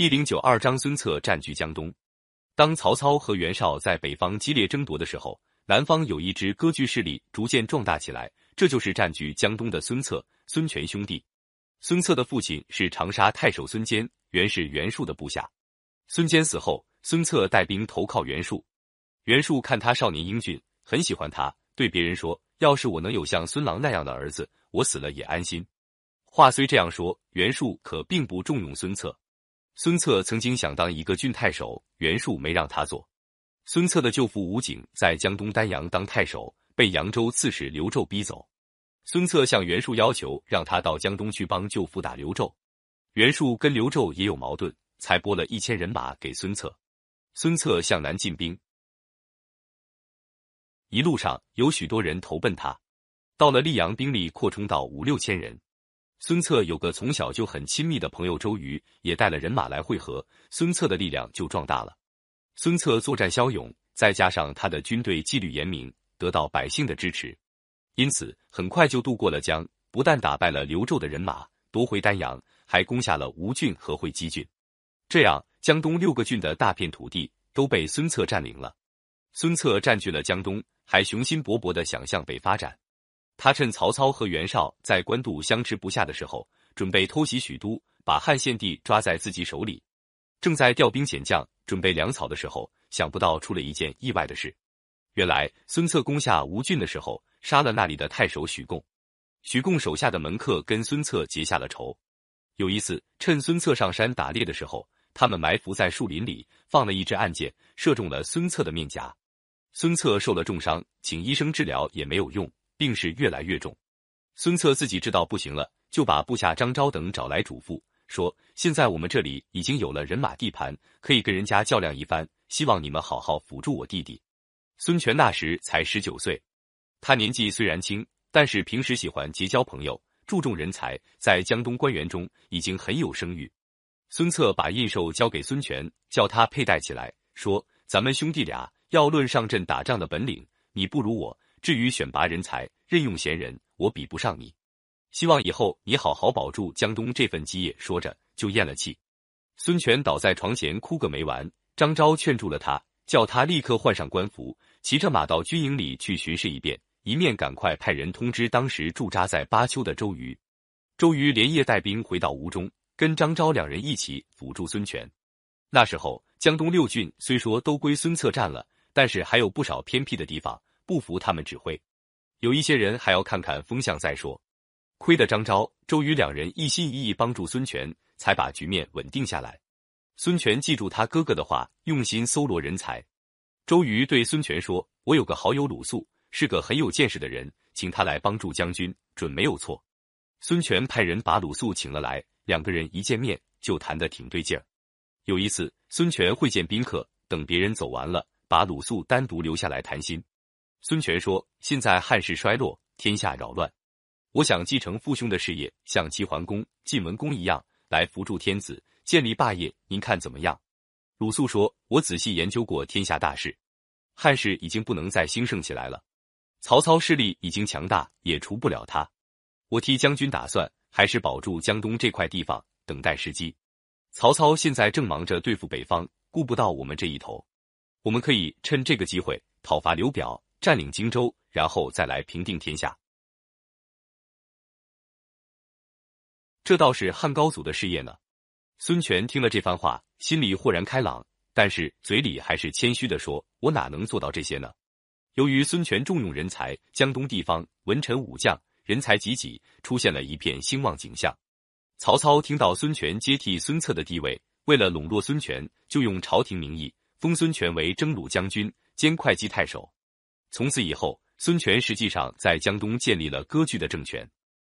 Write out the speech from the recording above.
第零九二章，孙策占据江东。当曹操和袁绍在北方激烈争夺的时候，南方有一支割据势力逐渐壮大起来，这就是占据江东的孙策、孙权兄弟。孙策的父亲是长沙太守孙坚，原是袁术的部下。孙坚死后，孙策带兵投靠袁术。袁术看他少年英俊，很喜欢他，对别人说：“要是我能有像孙郎那样的儿子，我死了也安心。”话虽这样说，袁术可并不重用孙策。孙策曾经想当一个郡太守，袁术没让他做。孙策的舅父吴景在江东丹阳当太守，被扬州刺史刘胄逼走。孙策向袁术要求让他到江东去帮舅父打刘胄。袁术跟刘胄也有矛盾，才拨了一千人马给孙策。孙策向南进兵，一路上有许多人投奔他。到了溧阳，兵力扩充到五六千人。孙策有个从小就很亲密的朋友周瑜，也带了人马来会合，孙策的力量就壮大了。孙策作战骁勇，再加上他的军队纪律严明，得到百姓的支持，因此很快就渡过了江，不但打败了刘胄的人马，夺回丹阳，还攻下了吴郡和会稽郡。这样，江东六个郡的大片土地都被孙策占领了。孙策占据了江东，还雄心勃勃地想向北发展。他趁曹操和袁绍在官渡相持不下的时候，准备偷袭许都，把汉献帝抓在自己手里。正在调兵遣将、准备粮草的时候，想不到出了一件意外的事。原来，孙策攻下吴郡的时候，杀了那里的太守许贡。许贡手下的门客跟孙策结下了仇。有一次，趁孙策上山打猎的时候，他们埋伏在树林里，放了一支暗箭，射中了孙策的面颊。孙策受了重伤，请医生治疗也没有用。病势越来越重，孙策自己知道不行了，就把部下张昭等找来嘱咐说：“现在我们这里已经有了人马地盘，可以跟人家较量一番，希望你们好好辅助我弟弟。”孙权那时才十九岁，他年纪虽然轻，但是平时喜欢结交朋友，注重人才，在江东官员中已经很有声誉。孙策把印绶交给孙权，叫他佩戴起来，说：“咱们兄弟俩要论上阵打仗的本领，你不如我。”至于选拔人才、任用贤人，我比不上你。希望以后你好好保住江东这份基业。说着就咽了气。孙权倒在床前哭个没完。张昭劝住了他，叫他立刻换上官服，骑着马到军营里去巡视一遍，一面赶快派人通知当时驻扎在巴丘的周瑜。周瑜连夜带兵回到吴中，跟张昭两人一起辅助孙权。那时候江东六郡虽说都归孙策占了，但是还有不少偏僻的地方。不服他们指挥，有一些人还要看看风向再说。亏得张昭、周瑜两人一心一意帮助孙权，才把局面稳定下来。孙权记住他哥哥的话，用心搜罗人才。周瑜对孙权说：“我有个好友鲁肃，是个很有见识的人，请他来帮助将军，准没有错。”孙权派人把鲁肃请了来，两个人一见面就谈得挺对劲儿。有一次，孙权会见宾客，等别人走完了，把鲁肃单独留下来谈心。孙权说：“现在汉室衰落，天下扰乱，我想继承父兄的事业，像齐桓公、晋文公一样来扶助天子，建立霸业。您看怎么样？”鲁肃说：“我仔细研究过天下大事，汉室已经不能再兴盛起来了。曹操势力已经强大，也除不了他。我替将军打算，还是保住江东这块地方，等待时机。曹操现在正忙着对付北方，顾不到我们这一头。我们可以趁这个机会讨伐刘表。”占领荆州，然后再来平定天下。这倒是汉高祖的事业呢。孙权听了这番话，心里豁然开朗，但是嘴里还是谦虚的说：“我哪能做到这些呢？”由于孙权重用人才，江东地方文臣武将人才济济，出现了一片兴旺景象。曹操听到孙权接替孙策的地位，为了笼络孙权，就用朝廷名义封孙权为征虏将军兼会稽太守。从此以后，孙权实际上在江东建立了割据的政权。